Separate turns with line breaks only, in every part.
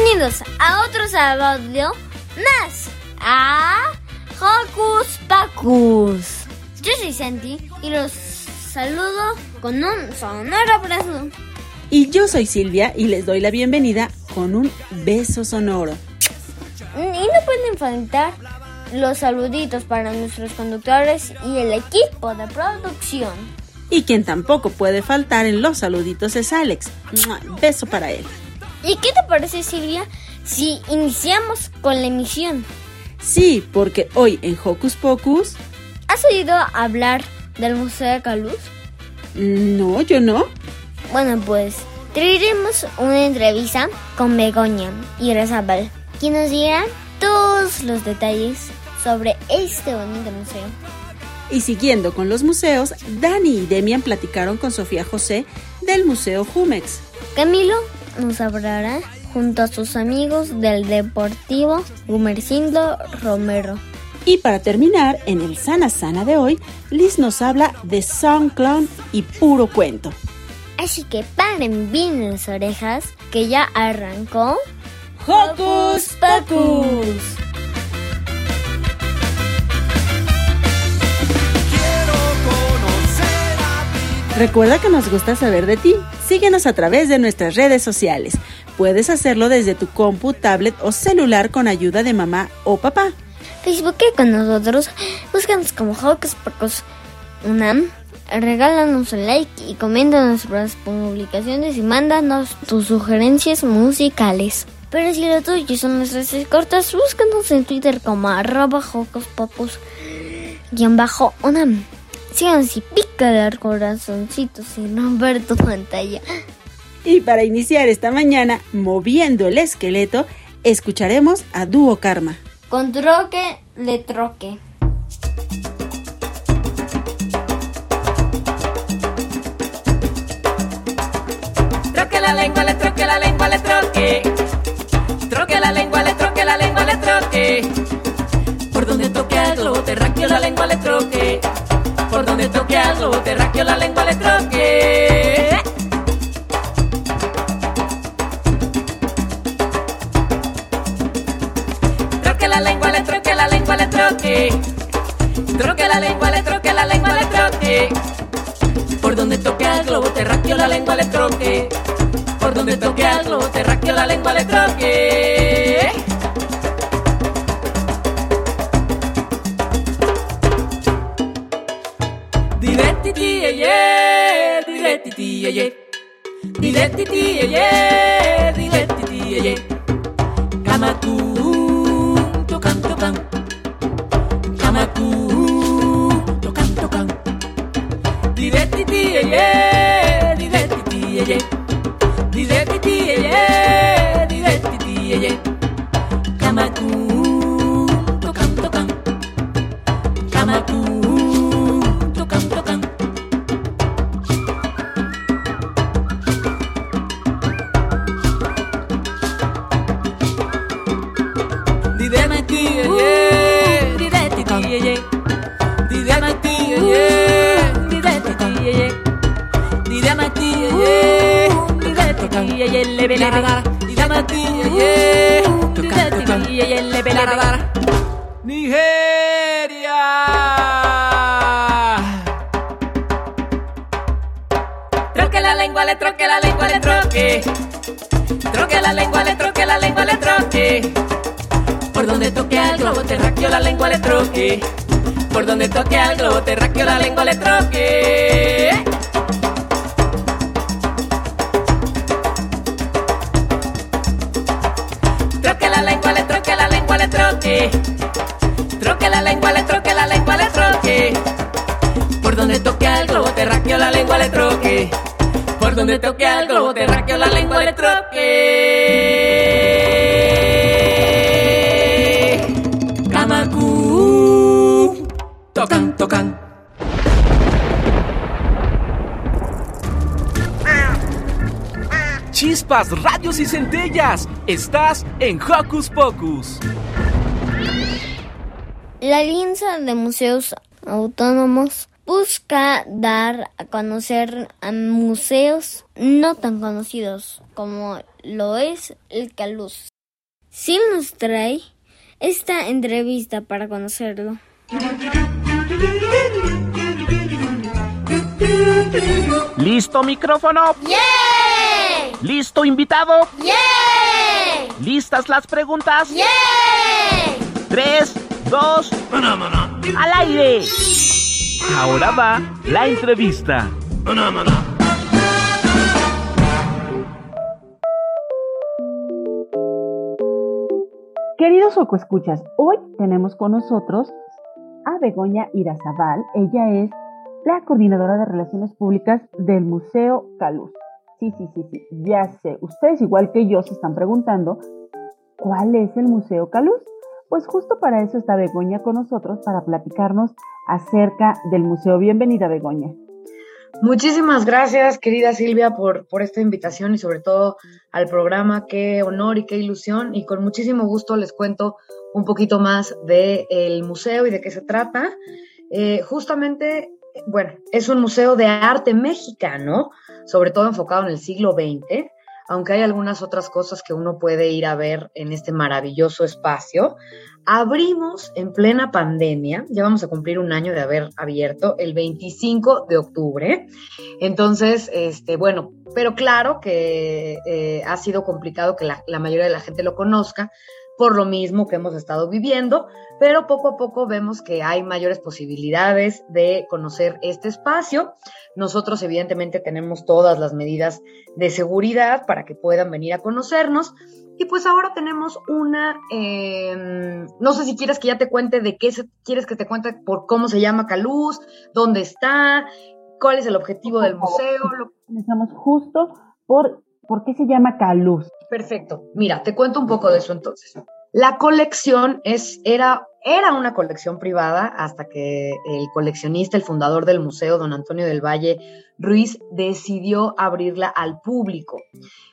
Bienvenidos a otro sábado más a Hocus Pocus. Yo soy Santi y los saludo con un sonoro abrazo.
Y yo soy Silvia y les doy la bienvenida con un beso sonoro.
Y no pueden faltar los saluditos para nuestros conductores y el equipo de producción.
Y quien tampoco puede faltar en los saluditos es Alex. Beso para él.
¿Y qué te parece, Silvia, si iniciamos con la emisión?
Sí, porque hoy en Hocus Pocus...
¿Has oído hablar del Museo de Caluz?
No, yo no.
Bueno, pues traeremos una entrevista con Begoña y Rezabal, quien nos dirán todos los detalles sobre este bonito museo.
Y siguiendo con los museos, Dani y Demian platicaron con Sofía José del Museo Jumex.
Camilo nos hablará junto a sus amigos del Deportivo Gumercindo Romero.
Y para terminar, en el Sana Sana de hoy, Liz nos habla de Sound Clown y puro cuento.
Así que paren bien las orejas que ya arrancó
Hocus Pocus. Recuerda que nos gusta saber de ti. Síguenos a través de nuestras redes sociales. Puedes hacerlo desde tu compu, tablet o celular con ayuda de mamá o papá.
Facebook con nosotros. Búscanos como Hocus Pocus Unam. Regálanos un like y comenta nuestras publicaciones y mándanos tus sugerencias musicales. Pero si lo tuyo son nuestras cortas, búscanos en Twitter como arroba Hocus Pocus Unam. Síganos y pica de corazoncitos sin romper tu pantalla.
Y para iniciar esta mañana, moviendo el esqueleto, escucharemos a Dúo Karma.
Con troque, le troque.
Troque la lengua, le troque la lengua, le troque. Troque la lengua, le troque la lengua, le troque. Por donde toque al globo terráqueo la lengua le troque. Por donde toque al globo terráqueo la lengua le troque. Troque la lengua, le troque la lengua, le troque. Troque la lengua, le troque la lengua, le troque. Por donde toque al globo terráqueo la lengua le troque. Por donde toque al globo terráqueo la lengua le troque. ye ye. Dile ti ti ye ye, dile ti ti ye ye. Kama tu tokan tokan. Kama tu tokan tokan. Dile ti ti ye ye, dile ti ti ye ye. Le troque. Por donde toque al globo terráqueo la lengua le troque. Kamaku. Tocan, tocan.
Chispas, radios y centellas. Estás en Hocus Pocus.
La Alianza de Museos Autónomos busca dar a conocer a museos no tan conocidos como lo es el Caluz. Sí nos trae esta entrevista para conocerlo.
¿Listo micrófono? ¿Listo invitado? ¿Listas las preguntas? Tres, dos, al aire. Ahora va la entrevista.
Queridos Ocoescuchas, hoy tenemos con nosotros a Begoña Irazabal. Ella es la coordinadora de Relaciones Públicas del Museo Caluz. Sí, sí, sí, sí, ya sé. Ustedes, igual que yo, se están preguntando, ¿cuál es el Museo Caluz? Pues justo para eso está Begoña con nosotros, para platicarnos acerca del museo. Bienvenida, Begoña.
Muchísimas gracias, querida Silvia, por, por esta invitación y sobre todo al programa. Qué honor y qué ilusión. Y con muchísimo gusto les cuento un poquito más del museo y de qué se trata. Eh, justamente, bueno, es un museo de arte mexicano, sobre todo enfocado en el siglo XX, aunque hay algunas otras cosas que uno puede ir a ver en este maravilloso espacio. Abrimos en plena pandemia, ya vamos a cumplir un año de haber abierto el 25 de octubre. Entonces, este, bueno, pero claro que eh, ha sido complicado que la, la mayoría de la gente lo conozca por lo mismo que hemos estado viviendo, pero poco a poco vemos que hay mayores posibilidades de conocer este espacio. Nosotros evidentemente tenemos todas las medidas de seguridad para que puedan venir a conocernos. Y pues ahora tenemos una, eh, no sé si quieres que ya te cuente de qué se, quieres que te cuente por cómo se llama Caluz, dónde está, cuál es el objetivo del museo. Lo...
Comenzamos justo por por qué se llama Caluz.
Perfecto. Mira, te cuento un poco de eso entonces. La colección es, era, era una colección privada hasta que el coleccionista, el fundador del museo, don Antonio del Valle Ruiz, decidió abrirla al público.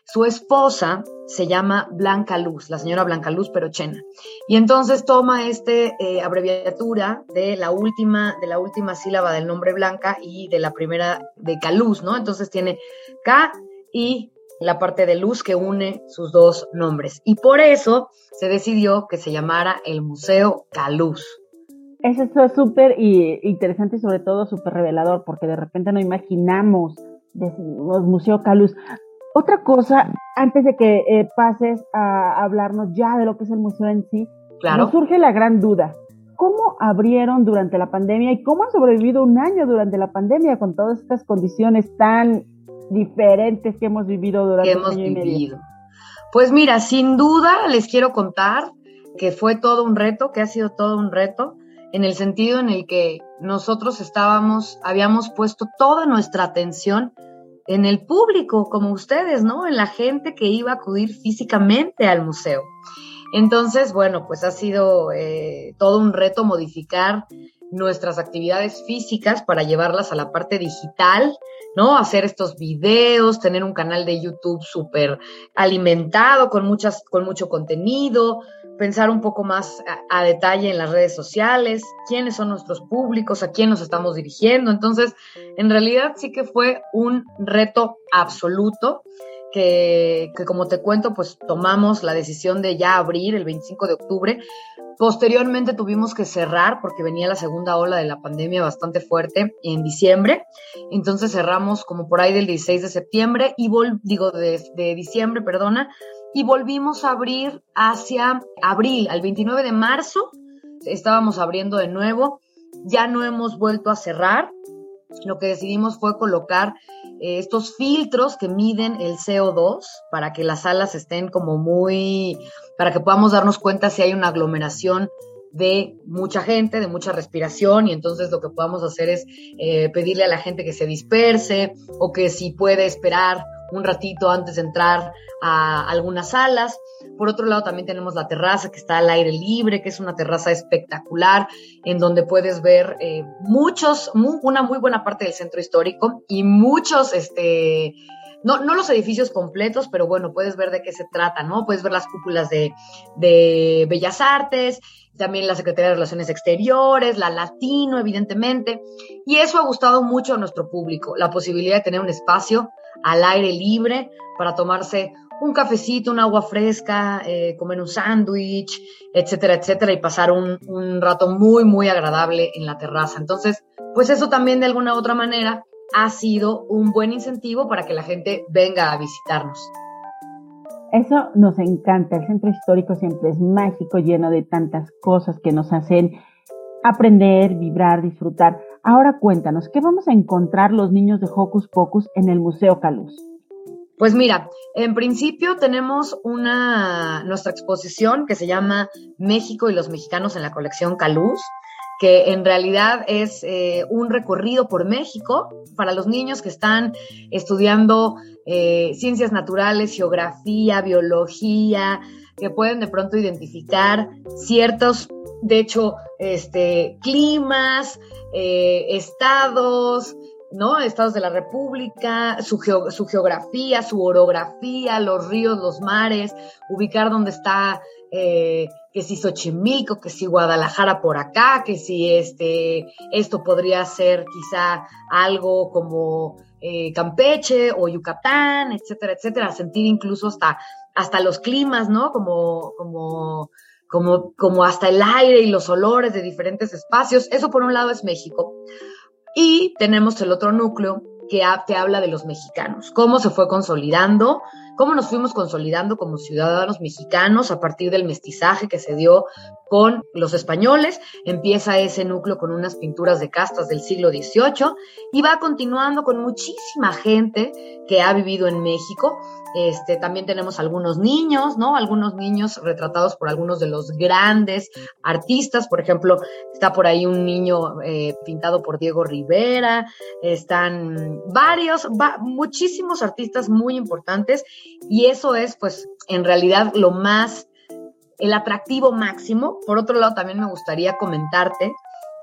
Su esposa se llama Blanca Luz, la señora Blanca Luz Perochena. Y entonces toma esta eh, abreviatura de la, última, de la última sílaba del nombre Blanca y de la primera de Caluz, ¿no? Entonces tiene K y la parte de luz que une sus dos nombres. Y por eso se decidió que se llamara el Museo Caluz.
Eso es súper interesante y sobre todo súper revelador, porque de repente no imaginamos los Museo Caluz. Otra cosa, antes de que eh, pases a hablarnos ya de lo que es el museo en sí,
claro.
nos surge la gran duda. ¿Cómo abrieron durante la pandemia y cómo han sobrevivido un año durante la pandemia con todas estas condiciones tan diferentes que hemos vivido durante
que hemos vivido. Pues mira, sin duda les quiero contar que fue todo un reto, que ha sido todo un reto, en el sentido en el que nosotros estábamos, habíamos puesto toda nuestra atención en el público, como ustedes, ¿no? En la gente que iba a acudir físicamente al museo. Entonces, bueno, pues ha sido eh, todo un reto modificar nuestras actividades físicas para llevarlas a la parte digital, ¿no? Hacer estos videos, tener un canal de YouTube súper alimentado con, muchas, con mucho contenido, pensar un poco más a, a, detalle en las redes sociales, quiénes son nuestros públicos, a quién nos estamos dirigiendo. Entonces, en realidad sí que fue un reto absoluto que, como te cuento, pues tomamos la decisión de ya abrir el 25 de octubre. Posteriormente tuvimos que cerrar porque venía la segunda ola de la pandemia bastante fuerte en diciembre. Entonces cerramos como por ahí del 16 de septiembre y digo de, de diciembre, perdona, y volvimos a abrir hacia abril, al 29 de marzo. Estábamos abriendo de nuevo. Ya no hemos vuelto a cerrar. Lo que decidimos fue colocar eh, estos filtros que miden el CO2 para que las salas estén como muy, para que podamos darnos cuenta si hay una aglomeración de mucha gente, de mucha respiración, y entonces lo que podamos hacer es eh, pedirle a la gente que se disperse o que si puede esperar un ratito antes de entrar a algunas salas. Por otro lado, también tenemos la terraza que está al aire libre, que es una terraza espectacular, en donde puedes ver eh, muchos, una muy buena parte del centro histórico y muchos, este, no, no, los edificios completos, pero bueno, puedes ver de qué se trata, ¿no? Puedes ver las cúpulas de, de Bellas Artes, también la Secretaría de Relaciones Exteriores, la Latino, evidentemente, y eso ha gustado mucho a nuestro público, la posibilidad de tener un espacio al aire libre para tomarse un cafecito, un agua fresca, eh, comer un sándwich, etcétera, etcétera, y pasar un, un, rato muy, muy agradable en la terraza. Entonces, pues eso también de alguna u otra manera ha sido un buen incentivo para que la gente venga a visitarnos.
Eso nos encanta. El centro histórico siempre es mágico, lleno de tantas cosas que nos hacen aprender, vibrar, disfrutar. Ahora cuéntanos, ¿qué vamos a encontrar los niños de Hocus Pocus en el Museo Caluz?
Pues mira, en principio tenemos una nuestra exposición que se llama México y los mexicanos en la colección Caluz, que en realidad es eh, un recorrido por México para los niños que están estudiando eh, ciencias naturales, geografía, biología, que pueden de pronto identificar ciertos, de hecho, este, climas, eh, estados, ¿no? Estados de la República, su, su, geografía, su orografía, los ríos, los mares, ubicar dónde está, eh, que si Xochimilco, que si Guadalajara por acá, que si este, esto podría ser quizá algo como eh, Campeche o Yucatán, etcétera, etcétera, sentir incluso hasta, hasta los climas, ¿no? Como, como, como, como hasta el aire y los olores de diferentes espacios. Eso por un lado es México. Y tenemos el otro núcleo que te habla de los mexicanos, cómo se fue consolidando, cómo nos fuimos consolidando como ciudadanos mexicanos a partir del mestizaje que se dio con los españoles. Empieza ese núcleo con unas pinturas de castas del siglo XVIII y va continuando con muchísima gente que ha vivido en México. Este, también tenemos algunos niños, ¿no? Algunos niños retratados por algunos de los grandes artistas. Por ejemplo, está por ahí un niño eh, pintado por Diego Rivera. Están varios, muchísimos artistas muy importantes y eso es, pues, en realidad lo más, el atractivo máximo. Por otro lado, también me gustaría comentarte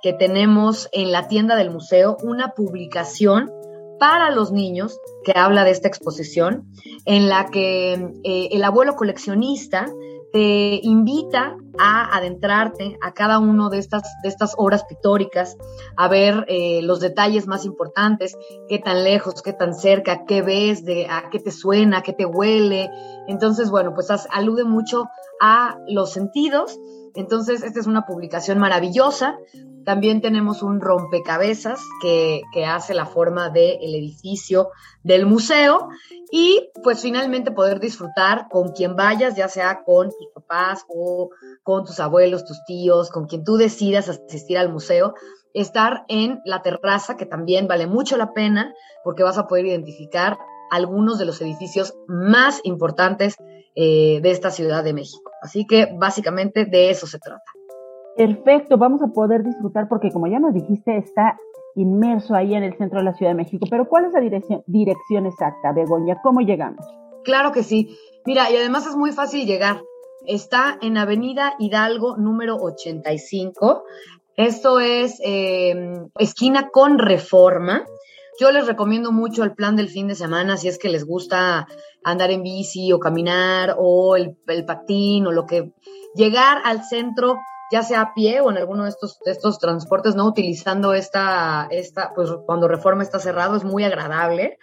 que tenemos en la tienda del museo una publicación para los niños que habla de esta exposición, en la que eh, el abuelo coleccionista te invita a adentrarte a cada una de estas, de estas obras pictóricas, a ver eh, los detalles más importantes, qué tan lejos, qué tan cerca, qué ves, de, a qué te suena, qué te huele. Entonces, bueno, pues alude mucho a los sentidos. Entonces, esta es una publicación maravillosa. También tenemos un rompecabezas que, que hace la forma del edificio del museo y pues finalmente poder disfrutar con quien vayas, ya sea con tus papás o con tus abuelos, tus tíos, con quien tú decidas asistir al museo, estar en la terraza, que también vale mucho la pena porque vas a poder identificar algunos de los edificios más importantes eh, de esta Ciudad de México. Así que básicamente de eso se trata.
Perfecto, vamos a poder disfrutar porque como ya nos dijiste, está inmerso ahí en el centro de la Ciudad de México. Pero ¿cuál es la dirección, exacta, Begoña? ¿Cómo llegamos?
Claro que sí. Mira, y además es muy fácil llegar. Está en Avenida Hidalgo número 85. Esto es em, esquina con reforma. Yo les recomiendo mucho el plan del fin de semana si es que les gusta andar en bici o caminar o el, el patín o lo que... Llegar al centro ya sea a pie o en alguno de estos, estos transportes, ¿no? Utilizando esta, esta, pues cuando Reforma está cerrado, es muy agradable.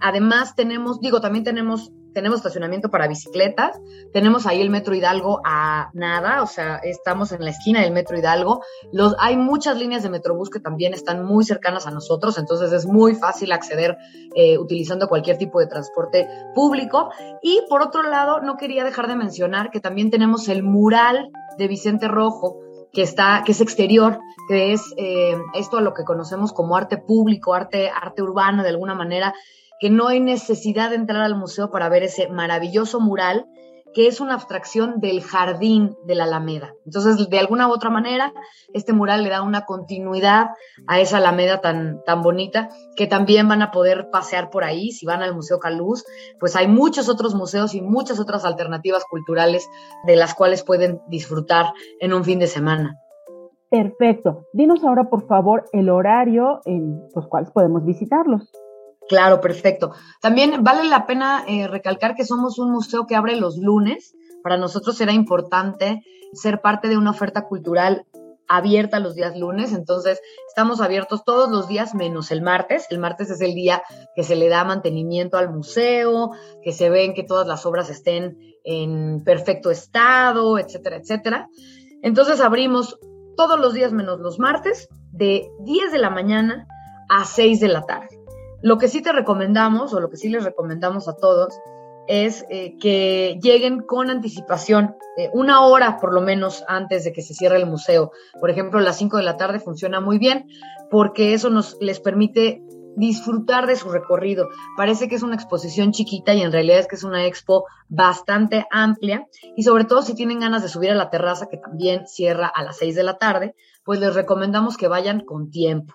además tenemos, digo, también tenemos tenemos estacionamiento para bicicletas, tenemos ahí el Metro Hidalgo a nada, o sea, estamos en la esquina del Metro Hidalgo. Los, hay muchas líneas de Metrobús que también están muy cercanas a nosotros, entonces es muy fácil acceder eh, utilizando cualquier tipo de transporte público. Y por otro lado, no quería dejar de mencionar que también tenemos el mural de Vicente Rojo, que está, que es exterior, que es eh, esto a lo que conocemos como arte público, arte, arte urbano de alguna manera, que no hay necesidad de entrar al museo para ver ese maravilloso mural que es una abstracción del jardín de la Alameda. Entonces, de alguna u otra manera, este mural le da una continuidad a esa Alameda tan, tan bonita, que también van a poder pasear por ahí. Si van al Museo Caluz, pues hay muchos otros museos y muchas otras alternativas culturales de las cuales pueden disfrutar en un fin de semana.
Perfecto. Dinos ahora, por favor, el horario en los cuales podemos visitarlos.
Claro, perfecto. También vale la pena eh, recalcar que somos un museo que abre los lunes. Para nosotros será importante ser parte de una oferta cultural abierta los días lunes, entonces estamos abiertos todos los días menos el martes. El martes es el día que se le da mantenimiento al museo, que se ven que todas las obras estén en perfecto estado, etcétera, etcétera. Entonces abrimos todos los días menos los martes de 10 de la mañana a 6 de la tarde. Lo que sí te recomendamos, o lo que sí les recomendamos a todos, es eh, que lleguen con anticipación, eh, una hora por lo menos antes de que se cierre el museo. Por ejemplo, a las 5 de la tarde funciona muy bien porque eso nos les permite disfrutar de su recorrido. Parece que es una exposición chiquita y en realidad es que es una expo bastante amplia y sobre todo si tienen ganas de subir a la terraza que también cierra a las 6 de la tarde, pues les recomendamos que vayan con tiempo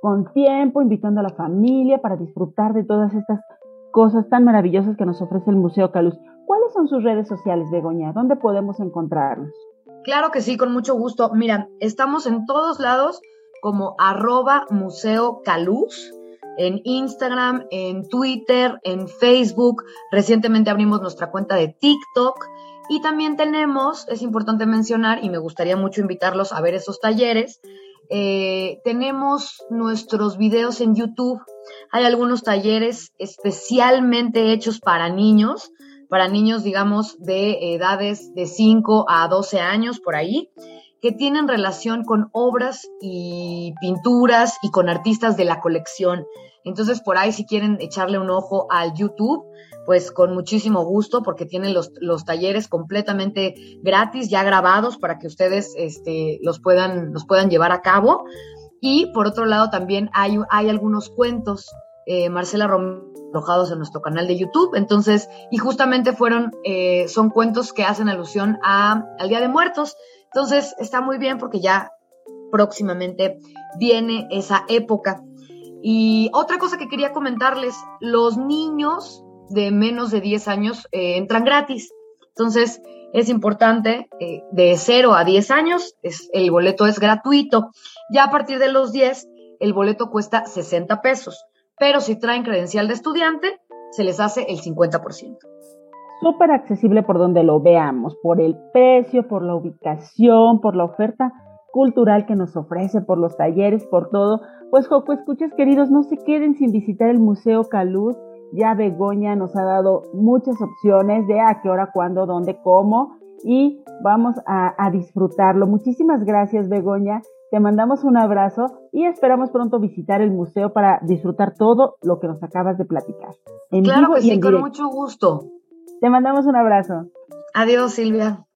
con tiempo, invitando a la familia para disfrutar de todas estas cosas tan maravillosas que nos ofrece el Museo Caluz. ¿Cuáles son sus redes sociales, Begoña? ¿Dónde podemos encontrarlos?
Claro que sí, con mucho gusto. Mira, estamos en todos lados como arroba Museo Caluz, en Instagram, en Twitter, en Facebook. Recientemente abrimos nuestra cuenta de TikTok. Y también tenemos, es importante mencionar, y me gustaría mucho invitarlos a ver esos talleres, eh, tenemos nuestros videos en YouTube. Hay algunos talleres especialmente hechos para niños, para niños, digamos, de edades de 5 a 12 años, por ahí, que tienen relación con obras y pinturas y con artistas de la colección. Entonces, por ahí, si quieren echarle un ojo al YouTube, pues con muchísimo gusto porque tienen los, los talleres completamente gratis, ya grabados para que ustedes este, los, puedan, los puedan llevar a cabo. Y por otro lado también hay, hay algunos cuentos, eh, Marcela Romero, en nuestro canal de YouTube. Entonces, y justamente fueron, eh, son cuentos que hacen alusión a, al Día de Muertos. Entonces, está muy bien porque ya próximamente viene esa época. Y otra cosa que quería comentarles, los niños de menos de 10 años eh, entran gratis. Entonces, es importante, eh, de 0 a 10 años, es, el boleto es gratuito. Ya a partir de los 10, el boleto cuesta 60 pesos. Pero si traen credencial de estudiante, se les hace el 50%.
Súper accesible por donde lo veamos, por el precio, por la ubicación, por la oferta cultural que nos ofrece, por los talleres, por todo. Pues Joco, escuchas queridos, no se queden sin visitar el Museo Caluz ya Begoña nos ha dado muchas opciones de a qué hora, cuándo, dónde, cómo y vamos a, disfrutarlo. Muchísimas gracias Begoña. Te mandamos un abrazo y esperamos pronto visitar el museo para disfrutar todo lo que nos acabas de platicar.
claro que sí, con mucho gusto.
Te mandamos un abrazo.
Adiós, Silvia.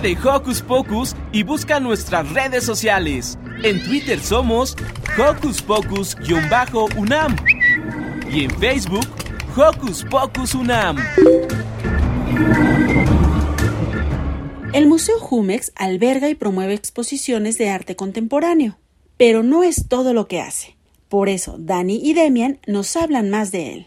De Hocus Pocus y busca nuestras redes sociales. En Twitter somos Hocus Pocus-UNAM y en Facebook Hocus Pocus UNAM.
El Museo Jumex alberga y promueve exposiciones de arte contemporáneo, pero no es todo lo que hace. Por eso, Dani y Demian nos hablan más de él.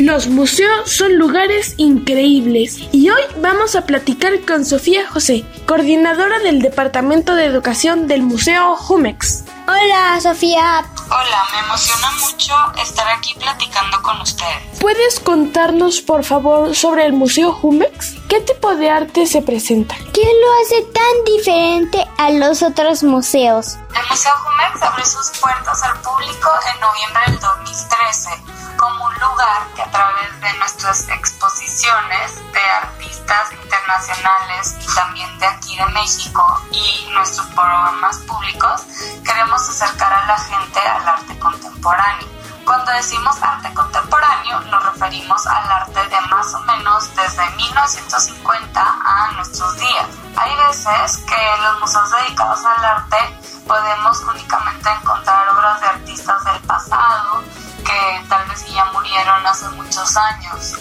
Los museos son lugares increíbles y hoy vamos a platicar con Sofía José, coordinadora del Departamento de Educación del Museo Jumex.
Hola, Sofía.
Hola, me emociona mucho estar aquí platicando con ustedes.
¿Puedes contarnos, por favor, sobre el Museo Jumex? ¿Qué tipo de arte se presenta?
¿Qué lo hace tan diferente a los otros museos?
El Museo Jumex abrió sus puertas al público en noviembre del 2013 como un lugar que a través de nuestras exposiciones de artistas internacionales y también de aquí de México y nuestros programas públicos queremos acercar a la gente al arte contemporáneo. Cuando decimos arte contemporáneo nos referimos al arte de más o menos desde 1950 a nuestros días. Hay veces que los museos dedicados al arte podemos únicamente encontrar obras de artistas del pasado que tal vez ya murieron hace muchos años.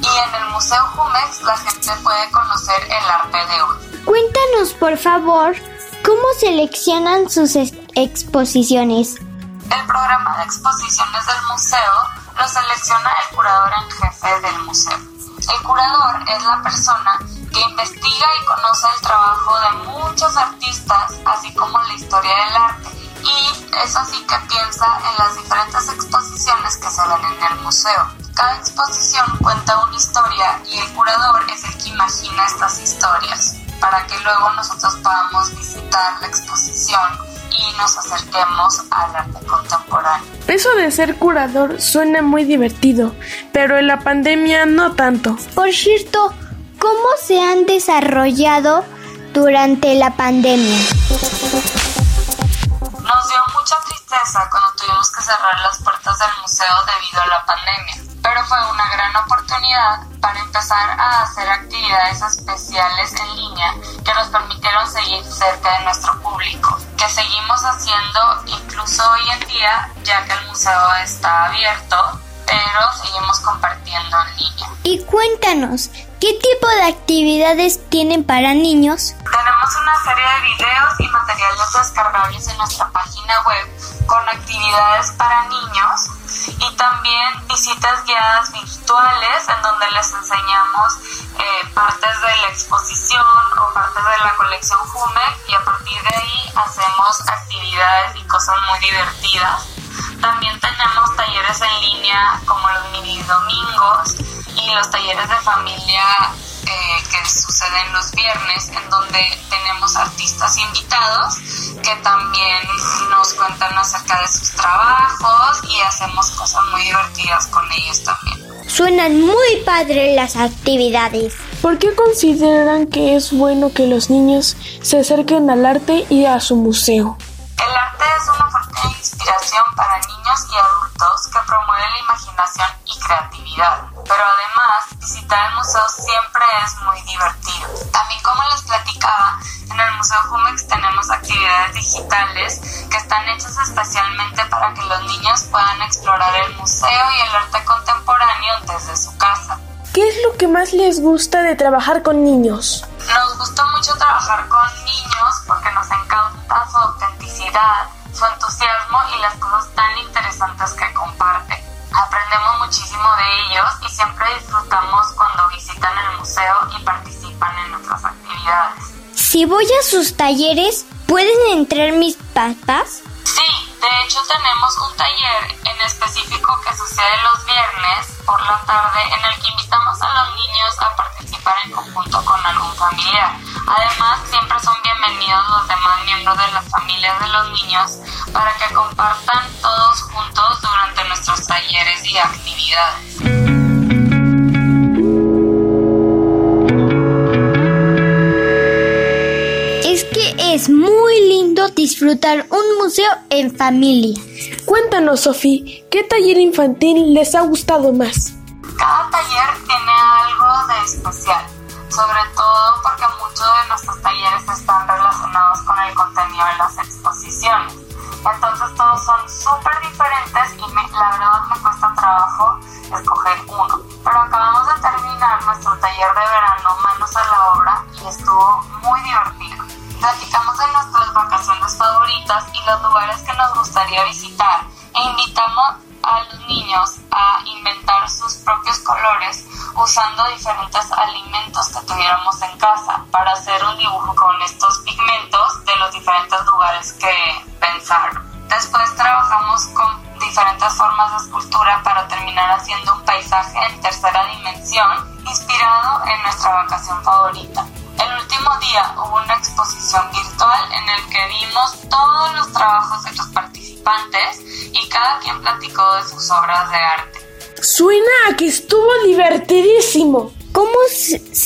Y en el Museo Jumex la gente puede conocer el arte de hoy.
Cuéntanos, por favor, cómo seleccionan sus exposiciones.
El programa de exposiciones del museo lo selecciona el curador en jefe del museo. El curador es la persona que investiga y conoce el trabajo de muchos artistas, así como la historia del arte. Y es así que piensa en las diferentes exposiciones que se ven en el museo. Cada exposición cuenta una historia y el curador es el que imagina estas historias para que luego nosotros podamos visitar la exposición y nos acerquemos al arte contemporáneo.
Eso de ser curador suena muy divertido, pero en la pandemia no tanto.
Por cierto, ¿cómo se han desarrollado durante la pandemia?
Nos dio mucha tristeza cuando tuvimos que cerrar las puertas del museo debido a la pandemia, pero fue una gran oportunidad para empezar a hacer actividades especiales en línea que nos permitieron seguir cerca de nuestro público, que seguimos haciendo incluso hoy en día, ya que el museo está abierto, pero seguimos compartiendo en línea.
Y cuéntanos, ¿qué tipo de actividades tienen para niños?
Tenemos una serie de videos y materiales descargables en nuestra página web con actividades para niños y también visitas guiadas virtuales en donde les enseñamos eh, partes de la exposición o partes de la colección Jumex y a partir de ahí hacemos actividades y cosas muy divertidas. También tenemos talleres en línea como los mini domingos y los talleres de familia eh, que suceden los viernes, en donde tenemos artistas invitados que también nos cuentan acerca de sus trabajos y hacemos cosas muy divertidas con ellos también.
Suenan muy padres las actividades.
¿Por qué consideran que es bueno que los niños se acerquen al arte y a su museo?
El arte es una fuente de inspiración para niños y adultos que promueve la imaginación y creatividad. Pero además, visitar el museo siempre es muy divertido. También como les platicaba, en el Museo Jumex tenemos actividades digitales que están hechas especialmente para que los niños puedan explorar el museo y el arte contemporáneo desde su casa.
¿Qué es lo que más les gusta de trabajar con niños?
Nos gusta mucho trabajar con niños porque nos encanta su autenticidad, su entusiasmo y las cosas tan interesantes que comparten. Aprendemos muchísimo de ellos y siempre disfrutamos cuando visitan el museo y participan en nuestras actividades.
Si voy a sus talleres, ¿pueden entrar mis papás?
Sí, de hecho tenemos un taller en específico que sucede los viernes por la tarde en el que invitamos a los niños a participar en conjunto con algún familiar. Además, siempre son bienvenidos los demás miembros de las familias de los niños para que compartan todos juntos durante nuestros talleres y actividades.
es muy lindo disfrutar un museo en familia.
Cuéntanos, Sofía, ¿qué taller infantil les ha gustado más?
Cada taller tiene algo de especial, sobre todo porque muchos de nuestros talleres están relacionados con el contenido de las exposiciones. Entonces todos son súper diferentes y la verdad me cuesta trabajo escoger uno. Pero acabamos de terminar nuestro taller de verano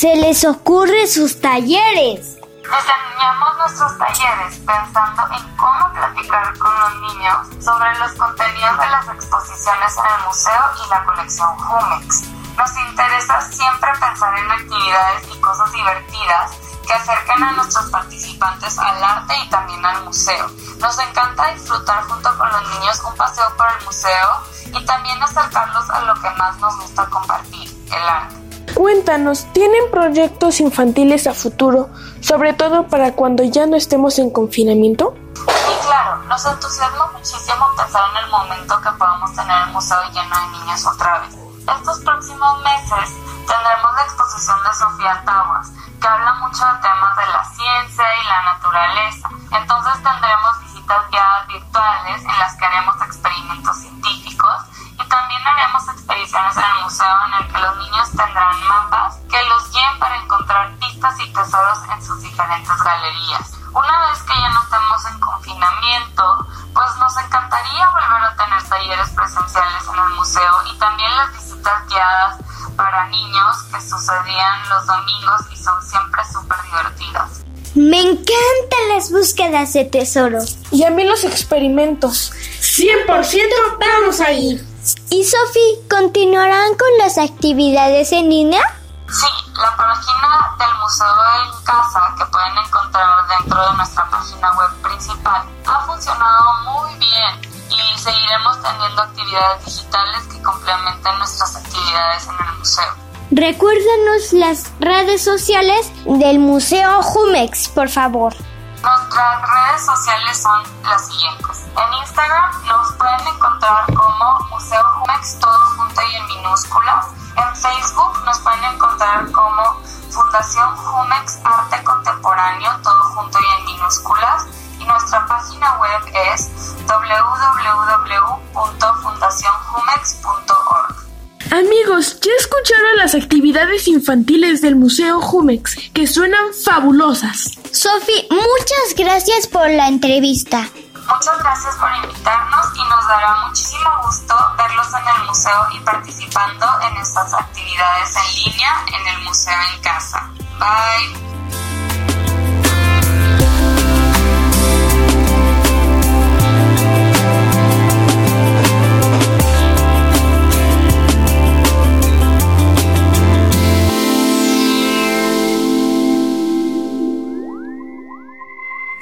se les ocurre sus talleres?
Diseñamos nuestros talleres pensando en cómo platicar con los niños sobre los contenidos de las exposiciones en el museo y la colección Jumex.
¿Tienen proyectos infantiles a futuro, sobre todo para cuando ya no estemos en confinamiento?
Sí, claro, nos entusiasma muchísimo pensar en el momento que podamos tener el museo lleno de niños otra vez. Estos próximos meses tendremos la exposición de Sofía Tawas, que habla mucho de temas de la ciencia y la naturaleza. Entonces tendremos visitas guiadas virtuales en las que haremos experimentos científicos y también haremos expediciones en el museo en el que los niños tendrán mapas diferentes galerías. Una vez que ya no estemos en confinamiento, pues nos encantaría volver a tener talleres presenciales en el museo y también las visitas guiadas para niños que sucedían los domingos y son siempre súper divertidas.
Me encantan las búsquedas de tesoro.
Y a mí los experimentos. 100% vamos a ir.
¿Y Sofi, continuarán con las actividades en línea?
Sí, la página del Museo dentro de nuestra página web principal ha funcionado muy bien y seguiremos teniendo actividades digitales que complementen nuestras actividades en el museo.
Recuérdanos las redes sociales del Museo Jumex, por favor.
Nuestras redes sociales son
las actividades infantiles del Museo Jumex? Que suenan fabulosas.
Sofi, muchas gracias por la entrevista.
Muchas gracias por invitarnos y nos dará muchísimo gusto verlos en el museo y participando en estas actividades en línea en el museo en casa. Bye.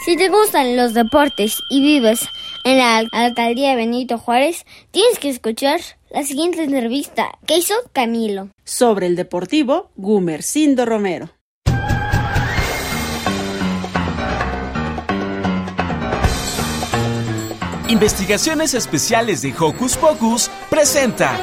Si te gustan los deportes y vives en la alcaldía Benito Juárez, tienes que escuchar la siguiente entrevista que hizo Camilo.
Sobre el deportivo Gumercindo Romero.
Investigaciones Especiales de Hocus Pocus presenta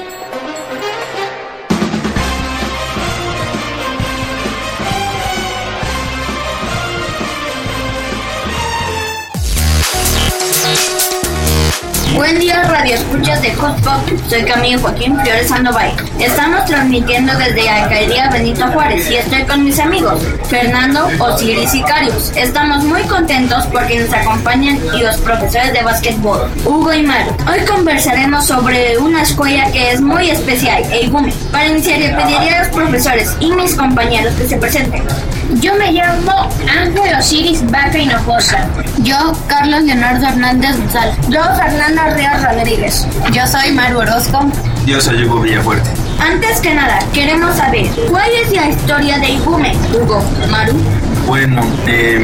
Buen día, radioescuchas de Hotspot, soy Camilo Joaquín Flores Sandoval. Estamos transmitiendo desde Alcaldía Benito Juárez y estoy con mis amigos, Fernando, Osiris y Carius. Estamos muy contentos porque nos acompañan y los profesores de básquetbol, Hugo y Maru. Hoy conversaremos sobre una escuela que es muy especial, Eigume. Para iniciar, le pediría a los profesores y mis compañeros que se presenten.
Yo me llamo Ángel Osiris Vaca Hinojosa.
Yo, Carlos Leonardo Hernández González.
Yo, Ríos Rodríguez.
Yo soy Maru Orozco.
Yo soy Hugo Villafuerte.
Antes que nada, queremos saber, ¿cuál es la historia de Igume? Hugo, Maru.
Bueno, eh,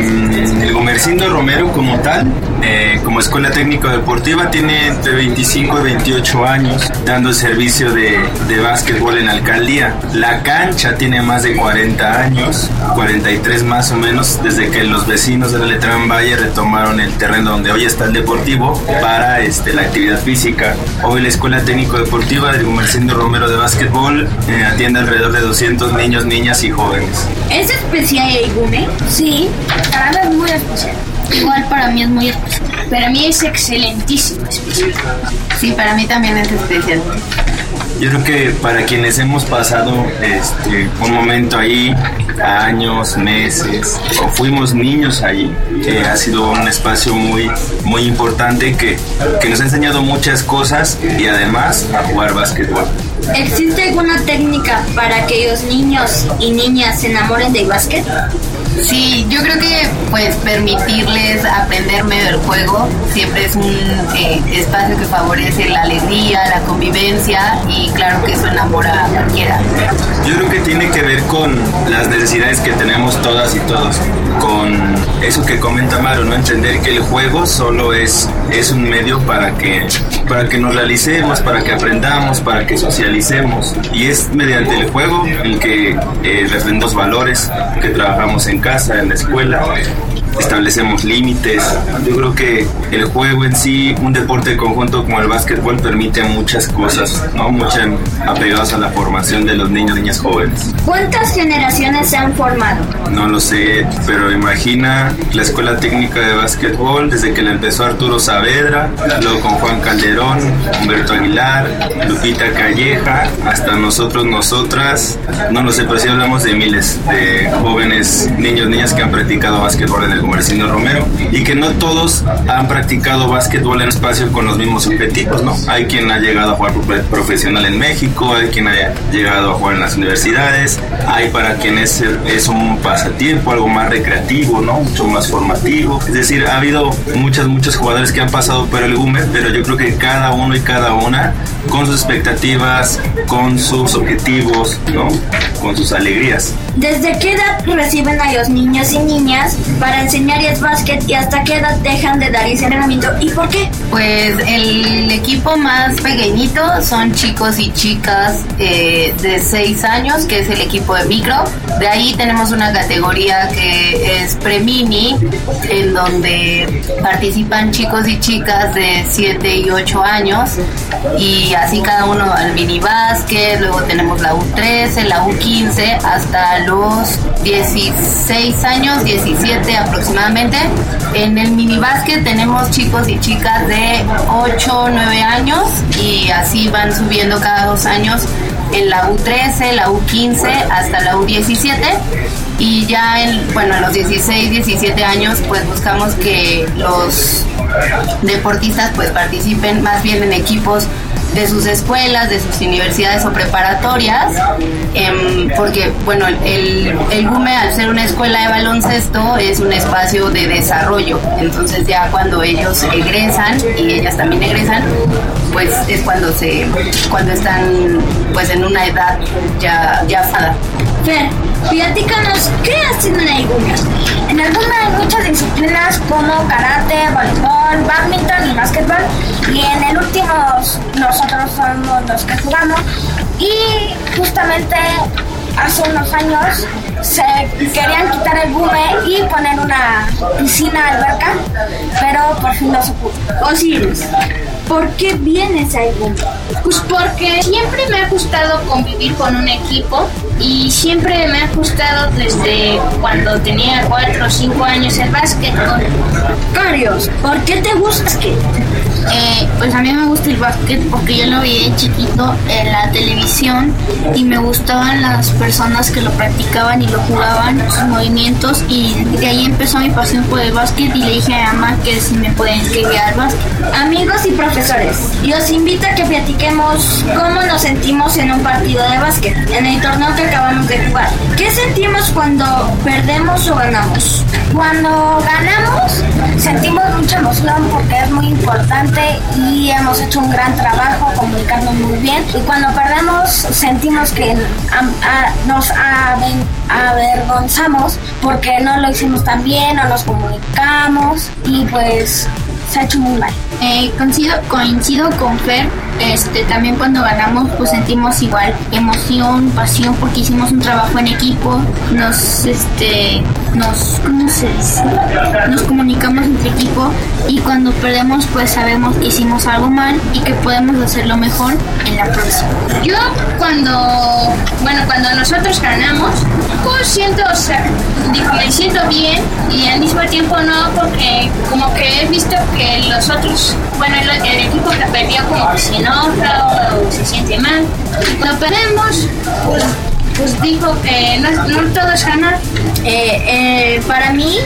el Gomercindo Romero como tal, eh, como escuela técnico deportiva, tiene entre 25 y 28 años dando servicio de, de básquetbol en alcaldía. La cancha tiene más de 40 años, 43 más o menos, desde que los vecinos de la Letrán Valle retomaron el terreno donde hoy está el deportivo para este, la actividad física. Hoy la escuela técnico deportiva del Gomercindo Romero de básquetbol eh, atiende alrededor de 200 niños, niñas y jóvenes.
¿Es especial Igume?
Sí, para mí es muy especial.
Igual para mí es muy especial.
Para mí es excelentísimo especial.
Sí, para mí también es especial.
Yo creo que para quienes hemos pasado este, un momento ahí, años, meses, o fuimos niños ahí, eh, ha sido un espacio muy, muy importante que, que nos ha enseñado muchas cosas y además a jugar básquetbol.
¿Existe alguna técnica para que los niños y niñas se enamoren del básquet?
Sí, yo creo que pues permitirles aprender medio del juego siempre es un eh, espacio que favorece la alegría, la convivencia y claro que eso enamora a cualquiera.
Yo creo que tiene que ver con las necesidades que tenemos todas y todos, con eso que comenta Maru, no entender que el juego solo es, es un medio para que, para que nos realicemos, para que aprendamos, para que socialicemos. Y es mediante el juego el que eh, refrendamos valores, que trabajamos en casa, en la escuela, establecemos límites. Yo creo que el juego en sí, un deporte conjunto como el básquetbol, permite muchas cosas, ¿no? Muchas apegados a la formación de los niños, niñas jóvenes.
¿Cuántas generaciones se han formado?
No lo sé, pero imagina la Escuela Técnica de Básquetbol desde que la empezó Arturo Saavedra, luego con Juan Calderón, Humberto Aguilar, Lupita Calleja, hasta nosotros, nosotras. No lo sé, pero sí hablamos de miles de jóvenes, niños, niñas que han practicado básquetbol en el Comercino Romero y que no todos han practicado básquetbol en espacio con los mismos objetivos, ¿no? Hay quien ha llegado a jugar profesional en México, hay quien ha llegado a jugar en las universidades, hay para quien es, un pasatiempo, algo más recreativo, ¿no? Mucho más formativo. Es decir, ha habido muchos, muchos jugadores que han pasado por el GUME, pero yo creo que cada uno y cada una con sus expectativas, con sus objetivos, ¿no? Con sus alegrías.
¿Desde qué edad reciben a los niños y niñas para enseñarles básquet y hasta qué edad dejan de dar ese entrenamiento y por qué?
Pues el equipo más pequeñito son chicos y chicas eh, de 6 años, que es el equipo de micro. De ahí tenemos una categoría que es pre-mini, en donde participan chicos y chicas de 7 y 8 años y así cada uno al mini básquet, luego tenemos la U13, la U15 hasta los 16 años, 17 aproximadamente. En el mini básquet tenemos chicos y chicas de 8, 9 años y así van subiendo cada dos años en la U13, la U15 hasta la U17 y ya en, bueno, a los 16, 17 años pues buscamos que los deportistas pues participen más bien en equipos de sus escuelas, de sus universidades o preparatorias, em, porque bueno, el, el GUME al ser una escuela de baloncesto es un espacio de desarrollo, entonces ya cuando ellos egresan y ellas también egresan, pues es cuando se cuando están pues en una edad ya ya fada.
Fer, platícanos, ¿qué en el GUME?
En el GUME hay muchas disciplinas como karate, voleibol, badminton y básquetbol. Y en el último nosotros somos los que jugamos. Y justamente hace unos años se querían quitar el GUME y poner una piscina alberca, pero por fin no se pudo.
Osiris, ¿por qué vienes al GUME?
Pues porque siempre me ha gustado convivir con un equipo y siempre me ha gustado desde cuando tenía 4 o 5 años el básquetbol.
Carios, ¿por qué te gusta el básquet?
Eh, pues a mí me gusta el básquet porque yo lo vi de chiquito en la televisión y me gustaban las personas que lo practicaban y lo jugaban, sus movimientos y de ahí empezó mi pasión por el básquet y le dije a mi mamá que si me pueden inscribir al básquet.
Amigos y profesores, los invito a que platiquemos cómo nos sentimos en un partido de básquet, en el torneo que acabamos de jugar. ¿Qué sentimos cuando perdemos o ganamos?
Cuando ganamos sentimos mucha emoción porque es muy importante y hemos hecho un gran trabajo comunicando muy bien. Y cuando perdemos sentimos que nos avergonzamos porque no lo hicimos tan bien, no nos comunicamos y pues se ha hecho muy mal.
Eh, coincido, coincido con Fer, este, también cuando ganamos pues sentimos igual emoción, pasión porque hicimos un trabajo en equipo, nos, este, nos. Nos comunicamos entre equipo y cuando perdemos pues sabemos que hicimos algo mal y que podemos hacerlo mejor en la próxima.
Yo cuando, bueno, cuando nosotros ganamos, pues siento, o sea, me siento bien y al mismo tiempo no porque como que he visto que los otros, bueno, el, equipo que perdió como que se enoja o, se siente mal. Cuando perdemos, pues, pues dijo que no, no todo es ganar.
Eh, eh, para mí,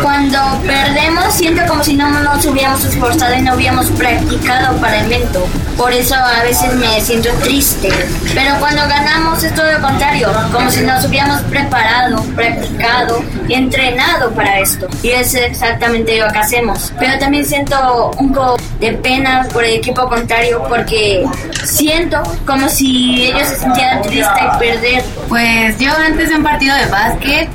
cuando perdemos, siento como si no nos hubiéramos esforzado y no hubiéramos practicado para el evento. Por eso a veces me siento triste. Pero cuando ganamos es todo lo contrario, como si nos hubiéramos preparado, practicado y entrenado para esto. Y es exactamente lo que hacemos. Pero también siento un poco de pena por el equipo contrario porque siento como si ellos se sintieran tristes y perder.
Pues yo antes de un partido de básquet,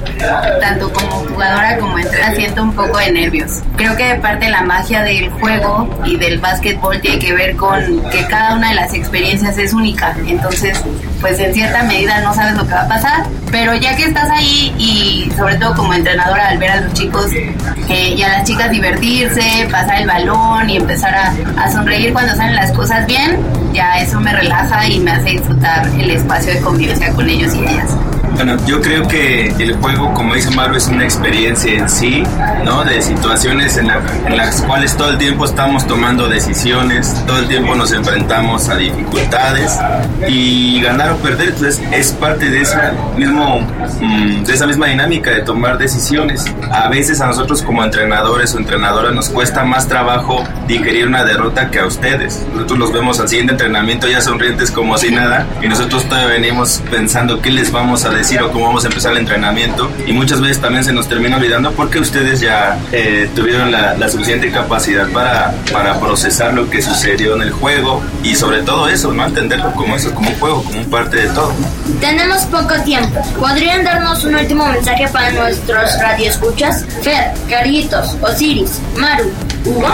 tanto como jugadora como entrenadora, siento un poco de nervios. Creo que parte de la magia del juego y del básquetbol tiene que ver con que cada una de las experiencias es única. Entonces, pues en cierta medida no sabes lo que va a pasar, pero ya que estás ahí y sobre todo como entrenadora al ver a los chicos eh, y a las chicas divertirse, pasar el balón y empezar a, a sonreír cuando salen las cosas bien, ya eso me relaja y me hace disfrutar el espacio de convivencia con ellos y ellas.
Bueno, yo creo que el juego, como dice Maru, es una experiencia en sí, ¿no? De situaciones en, las cuales todo el tiempo estamos tomando decisiones, todo el tiempo nos enfrentamos a dificultades y ganar o perder, pues es parte de esa, mismo, mm, de esa misma dinámica de tomar decisiones. A veces a nosotros como entrenadores o entrenadoras nos cuesta más trabajo digerir una derrota que a ustedes. Nosotros los vemos al siguiente entrenamiento ya sonrientes como si nada y nosotros todavía venimos pensando qué les vamos a decir o cómo vamos a empezar el entrenamiento. Y muchas veces también se nos termina olvidando porque ustedes ya eh, tuvieron la, la, suficiente capacidad para, para procesar lo que sucedió en el juego y sobre todo eso, ¿no? Entenderlo como eso, como un juego, como un parte de todo.
Tenemos poco tiempo. ¿Podrían darnos un último mensaje para nuestros radioescuchas? Fer, Carlitos, Osiris, Maru, Hugo.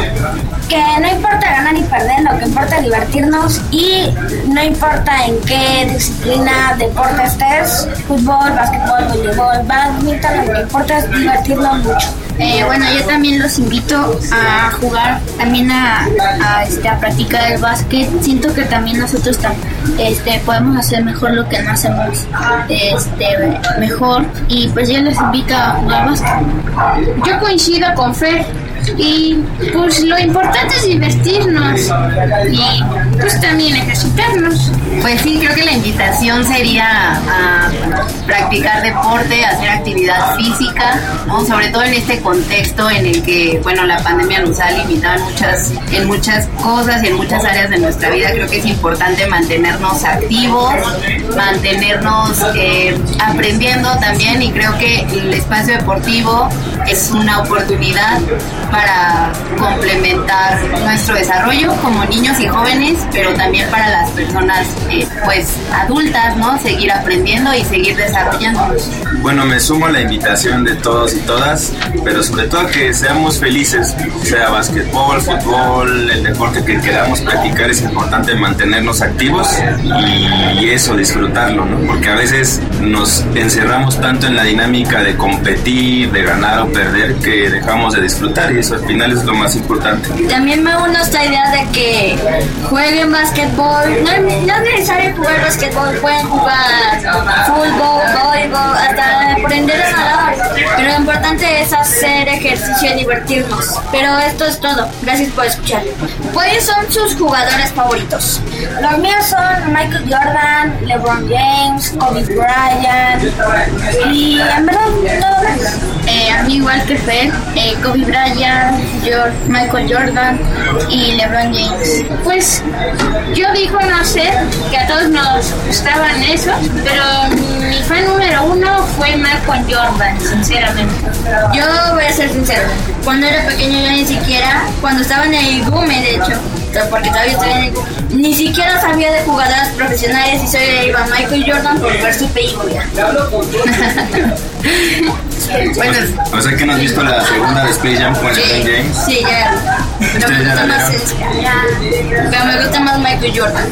Que no importa ganar ni perder, lo que importa es divertirnos y no importa en qué disciplina, deporte estés, fútbol, básquetbol, voleibol, badminton, lo que importa es divertirnos mucho.
Eh, bueno, yo también los invito a jugar, también a, a, este, a practicar el básquet. Siento que también nosotros este, podemos hacer mejor lo que no hacemos este, mejor. Y pues yo les invito a jugar básquet.
Yo coincido con Fer y pues lo importante es divertirnos y pues también ejercitarnos.
Pues sí, creo que la invitación sería a practicar deporte, hacer actividad física, sobre todo en este contexto en el que, bueno, la pandemia nos ha limitado en muchas, en muchas cosas y en muchas áreas de nuestra vida. Creo que es importante mantenernos activos, mantenernos eh, aprendiendo también y creo que el espacio deportivo es una oportunidad para complementar nuestro desarrollo como niños y jóvenes, pero también para las personas eh, pues adultas, ¿no? Seguir aprendiendo y seguir desarrollándonos.
Bueno, me sumo a la invitación de todos y todas, pero sobre todo que seamos felices, sea básquetbol, fútbol, el deporte que queramos practicar, es importante mantenernos activos y eso, disfrutarlo, ¿no? Porque a veces nos encerramos tanto en la dinámica de competir, de ganar o perder, que dejamos de disfrutar eso al final es lo más importante.
También me uno esta idea de que jueguen básquetbol. No, es necesario jugar básquetbol, pueden jugar fútbol, voleibol, hasta aprender a nadar. Es hacer ejercicio y divertirnos. Pero esto es todo. Gracias por escuchar. ¿Cuáles son sus jugadores favoritos?
Los míos son Michael Jordan, LeBron James, Kobe Bryant y en verdad todo más.
Eh, a mí igual que Fer, eh, Kobe Bryant, George, Michael Jordan y LeBron James. Pues yo digo, no sé, que a todos nos gustaban eso, pero mi fan número uno fue Michael Jordan, sinceramente.
Yo voy a ser sincero. Cuando era pequeño yo ni siquiera, cuando estaba en el GUME de hecho, porque todavía estoy en el GUME, ni siquiera sabía de jugadoras profesionales y soy iba a Michael Jordan por ver su película.
bueno, o sea que no has visto la segunda de Space Jam con LeBron James.
Sí, ya. Pero me gusta más, pero me gusta más Michael Jordan.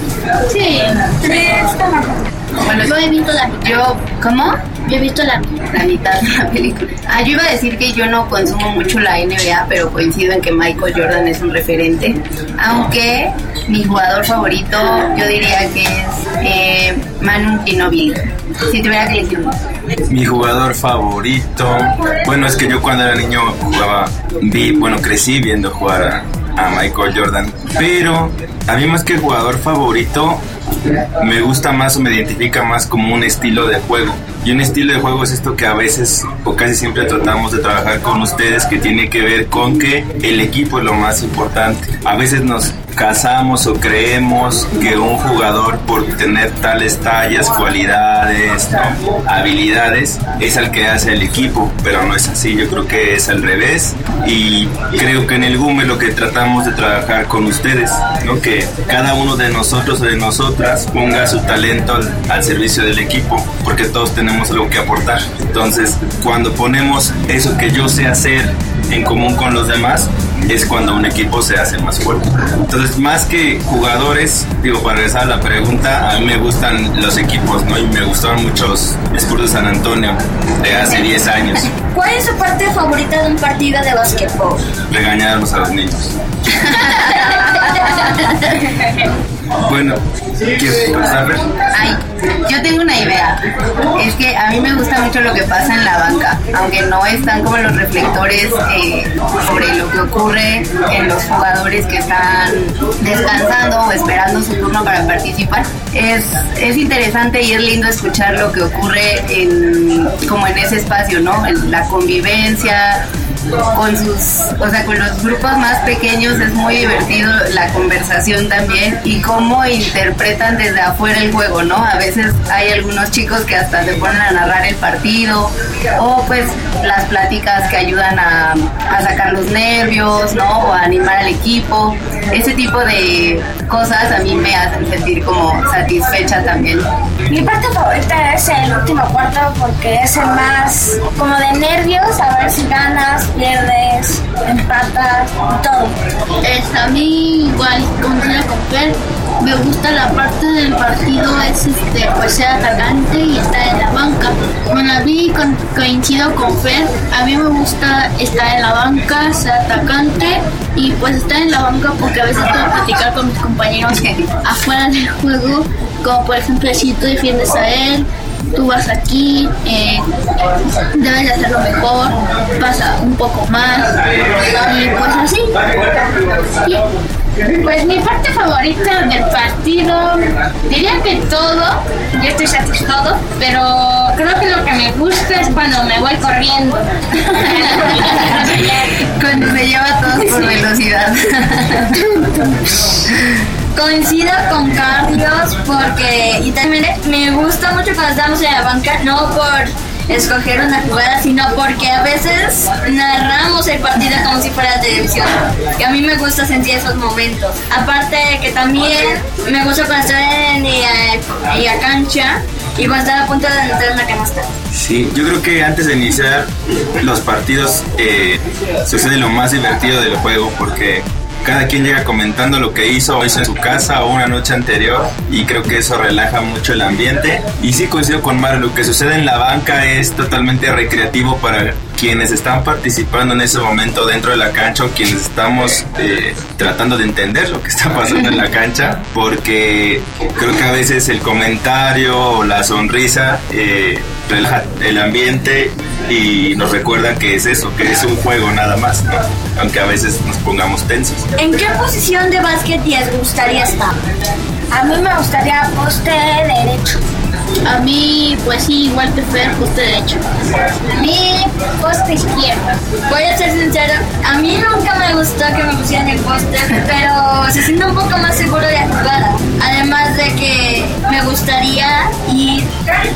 Sí,
sí, está mejor.
Bueno,
yo he visto la
Yo, ¿cómo?
Yo he visto la,
la mitad de la película. Ah, yo iba a decir que yo no consumo mucho la NBA, pero coincido en que Michael Jordan es un referente. Aunque mi jugador favorito, yo diría que es eh, Manu Ginobili. Si tuviera que elegir.
Mi jugador favorito, bueno, es que yo cuando era niño jugaba, vi, bueno, crecí viendo jugar a, a Michael Jordan, pero a mí más que jugador favorito, me gusta más o me identifica más como un estilo de juego. Y un estilo de juego es esto que a veces o casi siempre tratamos de trabajar con ustedes que tiene que ver con que el equipo es lo más importante. A veces nos casamos o creemos que un jugador por tener tales tallas, cualidades, ¿no? habilidades, es el que hace el equipo, pero no es así, yo creo que es al revés y creo que en el GUME lo que tratamos de trabajar con ustedes, ¿no? que cada uno de nosotros o de nosotras ponga su talento al, al servicio del equipo, porque todos tenemos algo que aportar. Entonces, cuando ponemos eso que yo sé hacer en común con los demás, es cuando un equipo se hace más fuerte. Entonces, más que jugadores, digo, para regresar a la pregunta, a mí me gustan los equipos, ¿no? Y me gustaban mucho los Spurs de San Antonio de hace 10 años.
¿Cuál es su parte favorita de un partido de básquetbol?
Regañarnos a los niños. Bueno,
Ay, yo tengo una idea. Es que a mí me gusta mucho lo que pasa en la banca, aunque no están como los reflectores eh, sobre lo que ocurre en los jugadores que están descansando o esperando su turno para participar. Es, es interesante y es lindo escuchar lo que ocurre en, como en ese espacio, ¿no? En la convivencia, con sus, o sea, con los grupos más pequeños es muy divertido la conversación también y cómo interpretan desde afuera el juego, ¿no? A veces hay algunos chicos que hasta se ponen a narrar el partido o pues las pláticas que ayudan a, a sacar los nervios, ¿no? O a animar al equipo. Ese tipo de cosas a mí me hacen sentir como satisfecha también.
Mi parte favorita es el último cuarto porque es el más como de nervios, a ver si ganas, pierdes, empatas todo.
Es, a mí igual, con Fer, me gusta la parte del partido es este, pues ser atacante y estar en la banca. Bueno, a mí con, coincido con Fer, a mí me gusta estar en la banca, ser atacante y pues estar en la banca porque a veces puedo platicar con mis compañeros afuera del juego, como por ejemplo si tú defiendes a él, tú vas aquí, eh, debes de hacerlo mejor, pasa un poco más y pues así. Y, pues mi parte favorita del partido, diría que todo, yo estoy satisfecho, pero creo que lo que me gusta es cuando me voy corriendo.
cuando se lleva a todos por velocidad.
Coincido con Carlos porque y también me gusta mucho cuando estamos en la banca, no por escoger una jugada, sino porque a veces narramos el partido como si fuera televisión. Y a mí me gusta sentir esos momentos. Aparte que también me gusta cuando estoy en la, la cancha y cuando está a punto de entrar en la canasta.
Sí, yo creo que antes de iniciar los partidos eh, sucede lo más divertido del juego porque cada quien llega comentando lo que hizo, hizo en su casa o una noche anterior y creo que eso relaja mucho el ambiente. Y sí coincido con Mario, lo que sucede en la banca es totalmente recreativo para quienes están participando en ese momento dentro de la cancha o quienes estamos eh, tratando de entender lo que está pasando en la cancha, porque creo que a veces el comentario o la sonrisa eh, relaja el ambiente y nos recuerda que es eso, que es un juego nada más, aunque a veces nos pongamos tensos.
¿En qué posición de básquet les gustaría estar? A mí me gustaría poste derecho.
A mí, pues sí, igual que Fer, poste derecho.
A mí, poste izquierdo.
Voy a ser sincera, a mí nunca me gustó que me pusieran el poste, pero se siente un poco más seguro de la. Además de que me gustaría ir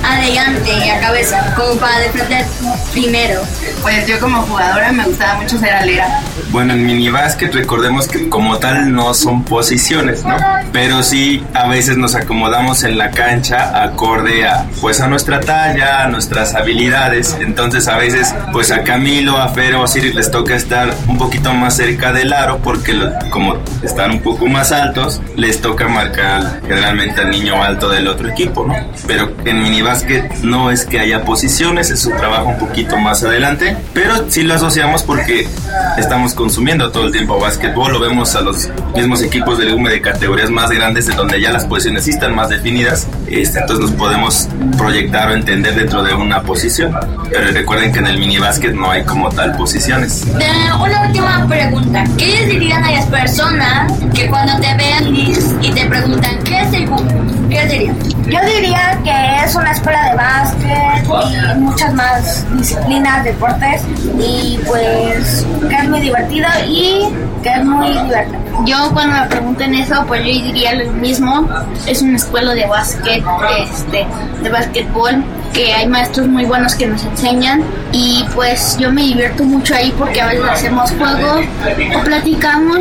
adelante y a cabeza, como para defender primero.
Pues yo como jugadora me gustaba mucho ser alera.
Bueno, en minibásquet recordemos que como tal no son posiciones, ¿no? Pero sí a veces nos acomodamos en la cancha acorde a pues a nuestra talla, a nuestras habilidades. Entonces a veces pues a Camilo, a Fer o a Siri les toca estar un poquito más cerca del aro porque lo- como están un poco más altos, les toca marcar generalmente al niño alto del otro equipo, ¿no? Pero en minibásquet no es que haya posiciones, es un trabajo un poquito más adelante, pero sí lo asociamos porque estamos consumiendo todo el tiempo básquetbol, lo vemos a los mismos equipos del UME de categorías más grandes en donde ya las posiciones están más definidas, este, entonces nos podemos proyectar o entender dentro de una posición. Pero recuerden que en el minibásquet no hay como tal posiciones.
Eh, una última pregunta. ¿Qué les dirían a las personas que cuando te vean y te preguntan qué el boom? ¿Qué dirían?
Yo diría que es una escuela de básquet y muchas más disciplinas, deportes y pues que es muy divertido y que es muy divertido.
Yo cuando me pregunten eso, pues yo diría lo mismo. Es una escuela de básquet, este, de básquetbol, que hay maestros muy buenos que nos enseñan y pues yo me divierto mucho ahí porque a veces hacemos juegos o platicamos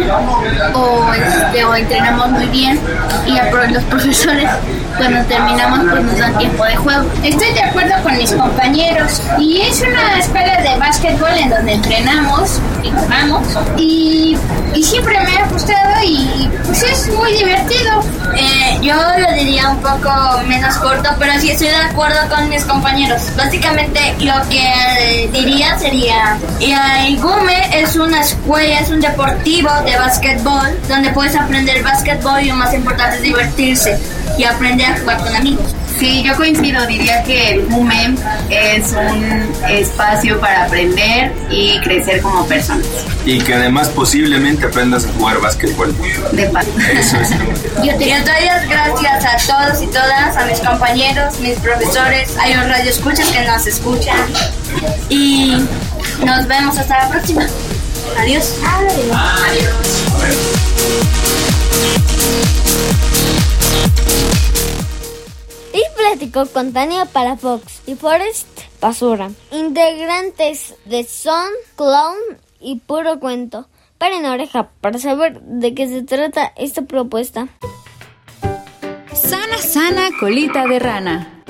o, este, o entrenamos muy bien y a los profesores cuando terminamos pues nos dan tiempo de juego.
Estoy de acuerdo con mis compañeros y es una escuela de básquetbol en donde entrenamos y jugamos y, y siempre me ha gustado y pues es muy divertido.
Eh, yo lo diría un poco menos corto, pero sí estoy de acuerdo con mis compañeros. Básicamente lo que eh, diría sería, el GUME es una escuela, es un deportivo de básquetbol donde puedes aprender básquetbol y lo más importante es divertirse y aprender a jugar con amigos.
Sí, yo coincido, diría que el UME es un espacio para aprender y crecer como personas.
Y que además posiblemente aprendas a jugar básquetbol.
De paso.
Eso es.
Yo te doy las gracias a todos y todas, a mis compañeros, mis profesores, a los radioescuchas que nos escuchan. Y nos vemos hasta la próxima. Adiós.
Y platicó con Tania Palafox y Forrest Basura, integrantes de Son, Clown y Puro Cuento. Paren oreja para saber de qué se trata esta propuesta.
Sana, sana, colita de rana.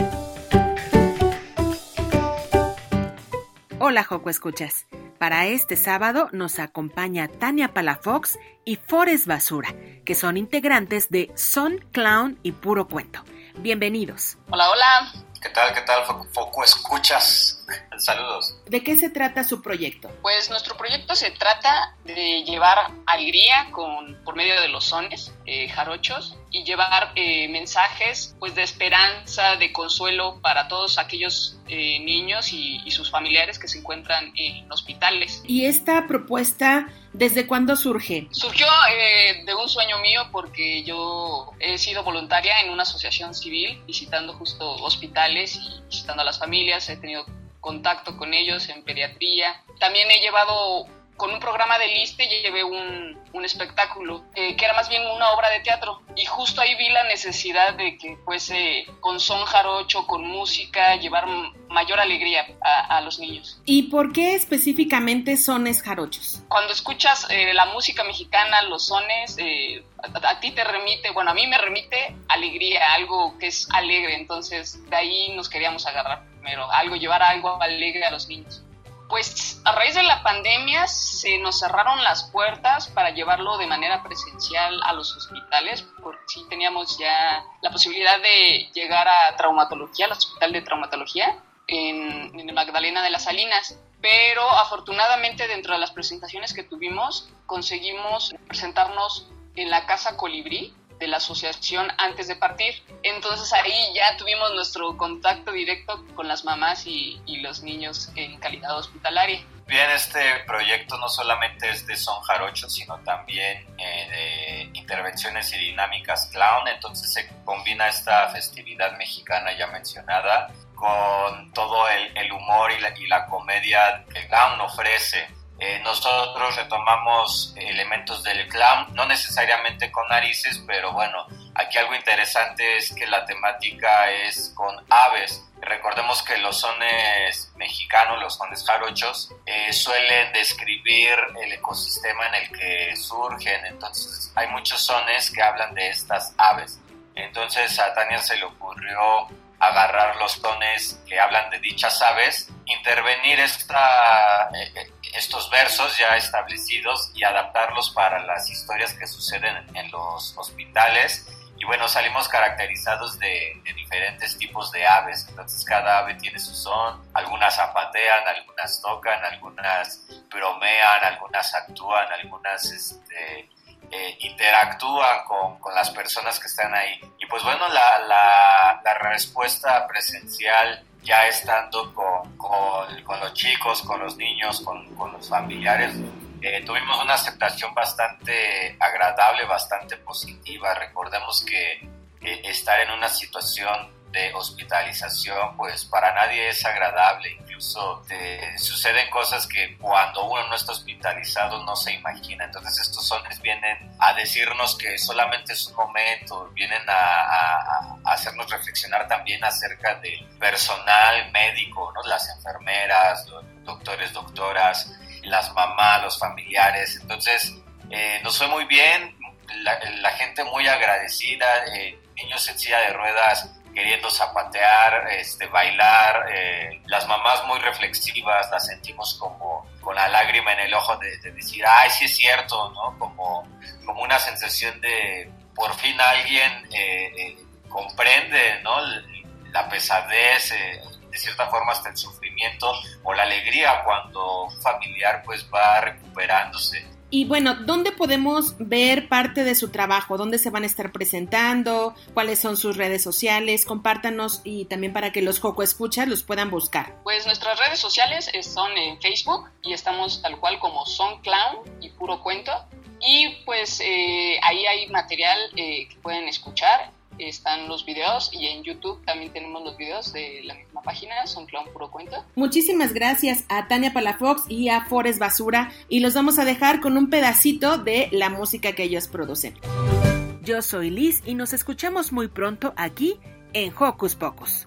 Hola, Joco Escuchas. Para este sábado nos acompaña Tania Palafox y Forest Basura, que son integrantes de Son, Clown y Puro Cuento. Bienvenidos.
Hola, hola. ¿Qué tal, qué tal, Foco, Foco Escuchas? Saludos.
¿De qué se trata su proyecto?
Pues nuestro proyecto se trata de llevar alegría con, por medio de los sones eh, jarochos y llevar eh, mensajes pues de esperanza, de consuelo para todos aquellos eh, niños y, y sus familiares que se encuentran en hospitales.
¿Y esta propuesta desde cuándo surge?
Surgió eh, de un sueño mío porque yo he sido voluntaria en una asociación civil visitando justo hospitales y visitando a las familias, he tenido contacto con ellos en pediatría. También he llevado con un programa de liste llevé un, un espectáculo eh, que era más bien una obra de teatro y justo ahí vi la necesidad de que fuese con son jarocho, con música, llevar mayor alegría a, a los niños.
¿Y por qué específicamente sones jarochos?
Cuando escuchas eh, la música mexicana, los sones, eh, a, a, ti te remite, bueno, a mí me remite alegría, algo que es alegre, entonces de ahí nos queríamos agarrar primero, algo, llevar algo alegre a los niños. Pues a raíz de la pandemia se nos cerraron las puertas para llevarlo de manera presencial a los hospitales, porque sí teníamos ya la posibilidad de llegar a traumatología, al hospital de traumatología en, en Magdalena de las Salinas, pero afortunadamente dentro de las presentaciones que tuvimos conseguimos presentarnos en la Casa Colibrí de la asociación antes de partir. Entonces ahí ya tuvimos nuestro contacto directo con las mamás y, los niños en calidad hospitalaria.
Bien, este proyecto no solamente es de son jarocho, sino también eh, de intervenciones y dinámicas clown, entonces se combina esta festividad mexicana ya mencionada con todo el, humor y la, comedia que clown ofrece. Eh, nosotros retomamos elementos del clown, no necesariamente con narices, pero bueno, aquí algo interesante es que la temática es con aves. Recordemos que los sones mexicanos, los sones jarochos, eh, suelen describir el ecosistema en el que surgen, entonces hay muchos sones que hablan de estas aves. Entonces a Tania se le ocurrió agarrar los tones que hablan de dichas aves, intervenir esta, eh, estos versos ya establecidos y adaptarlos para las historias que suceden en los hospitales. Y bueno, salimos caracterizados de, diferentes tipos de aves, entonces cada ave tiene su son, algunas zapatean, algunas tocan, algunas bromean, algunas actúan, algunas este, eh, interactúan con, con, las personas que están ahí. Y pues bueno, la, la, la respuesta presencial ya estando con, con, los chicos, con los niños, con, con los familiares, eh, tuvimos una aceptación bastante agradable, bastante positiva. Recordemos que estar en una situación de hospitalización, pues para nadie es agradable. Incluso te, suceden cosas que cuando uno no está hospitalizado no se imagina. Entonces estos sones vienen a decirnos que solamente es un momento, vienen a, hacernos reflexionar también acerca del personal médico, ¿no? las enfermeras, los doctores, doctoras, las mamás, los familiares. Entonces eh, nos fue muy bien, la, gente muy agradecida, eh, niños en silla de ruedas queriendo zapatear, este, bailar, eh, las mamás muy reflexivas, las sentimos como con la lágrima en el ojo de, decir, ay, sí es cierto, ¿no? Como, como una sensación de por fin alguien eh, eh, comprende, ¿no? La pesadez, de cierta forma hasta el sufrimiento o la alegría cuando un familiar pues va recuperándose
y bueno, ¿dónde podemos ver parte de su trabajo? ¿Dónde se van a estar presentando? ¿Cuáles son sus redes sociales? Compártanos y también para que los Joco Escuchas los puedan buscar.
Pues nuestras redes sociales son en Facebook y estamos tal cual como Son Clown y Puro Cuento. Y pues eh, ahí hay material eh, que pueden escuchar están los videos y en YouTube también tenemos los videos de la misma página, son Clown Puro Cuento.
Muchísimas gracias a Tania Palafox y a Forest Basura y los vamos a dejar con un pedacito de la música que ellos producen. Yo soy Liz y nos escuchamos muy pronto aquí en Hocus Pocus.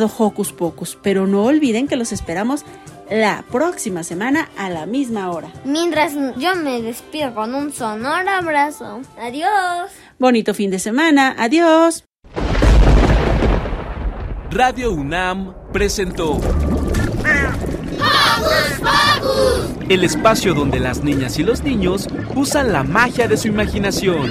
Hocus Pocus, pero no olviden que los esperamos la próxima semana a la misma hora.
Mientras yo me despido con un sonoro abrazo. Adiós.
Bonito fin de semana. Adiós.
Radio UNAM presentó el espacio donde las niñas y los niños usan la magia de su imaginación.